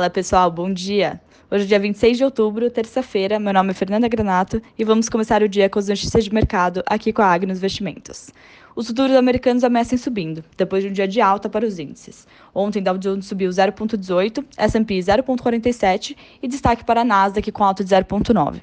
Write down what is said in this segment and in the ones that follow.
Fala pessoal, bom dia! Hoje é dia 26 de outubro, terça-feira. Meu nome é Fernanda Granato e vamos começar o dia com as notícias de mercado aqui com a Agnos Investimentos. Os futuros americanos ameaçam subindo, depois de um dia de alta para os índices. Ontem, Dow Jones subiu 0,18, S&P 0,47 e destaque para a Nasdaq com alta de 0,9.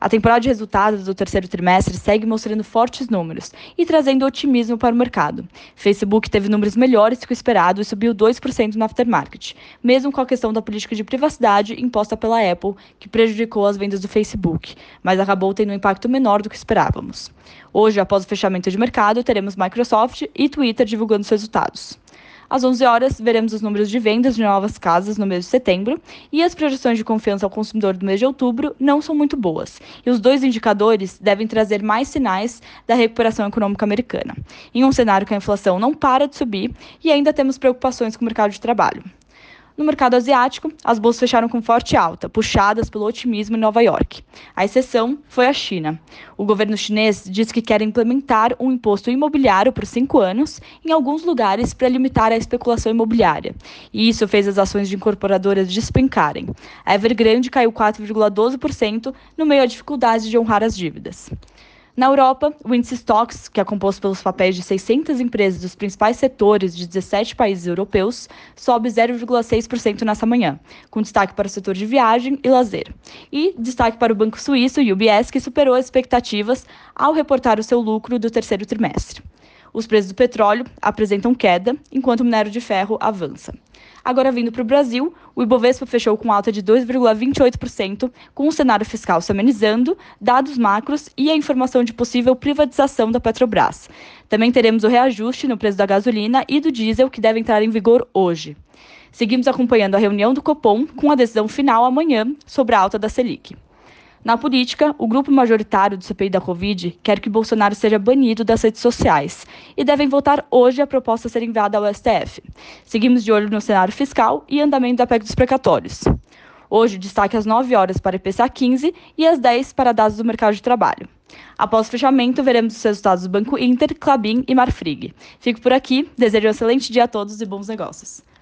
A temporada de resultados do terceiro trimestre segue mostrando fortes números e trazendo otimismo para o mercado. Facebook teve números melhores que o esperado e subiu 2% no aftermarket, mesmo com a questão da política de privacidade imposta pela Apple, que prejudicou as vendas do Facebook, mas acabou tendo um impacto menor do que esperávamos. Hoje, após o fechamento de mercado, teremos Microsoft e Twitter divulgando seus resultados. Às 11 horas, veremos os números de vendas de novas casas no mês de setembro e as projeções de confiança ao consumidor do mês de outubro não são muito boas. E os dois indicadores devem trazer mais sinais da recuperação econômica americana, em um cenário que a inflação não para de subir e ainda temos preocupações com o mercado de trabalho. No mercado asiático, as bolsas fecharam com forte alta, puxadas pelo otimismo em Nova York. A exceção foi a China. O governo chinês diz que quer implementar um imposto imobiliário por cinco anos em alguns lugares para limitar a especulação imobiliária. E isso fez as ações de incorporadoras despencarem. A Evergrande caiu 4,12% no meio à dificuldade de honrar as dívidas. Na Europa, o índice Stocks, que é composto pelos papéis de 600 empresas dos principais setores de 17 países europeus, sobe 0,6% nessa manhã, com destaque para o setor de viagem e lazer. E destaque para o banco suíço UBS, que superou as expectativas ao reportar o seu lucro do terceiro trimestre. Os preços do petróleo apresentam queda, enquanto o minério de ferro avança. Agora, vindo para o Brasil, o Ibovespa fechou com alta de 2,28%, com o cenário fiscal se amenizando, dados macros e a informação de possível privatização da Petrobras. Também teremos o reajuste no preço da gasolina e do diesel, que deve entrar em vigor hoje. Seguimos acompanhando a reunião do Copom, com a decisão final amanhã sobre a alta da Selic. Na política, o grupo majoritário do CPI da Covid quer que Bolsonaro seja banido das redes sociais e devem votar hoje a proposta ser enviada ao STF. Seguimos de olho no cenário fiscal e andamento da PEC dos precatórios. Hoje, destaque às 9 horas para IPCA 15 e às 10 para dados do mercado de trabalho. Após o fechamento, veremos os resultados do Banco Inter, Clabin e Marfrig. Fico por aqui, desejo um excelente dia a todos e bons negócios.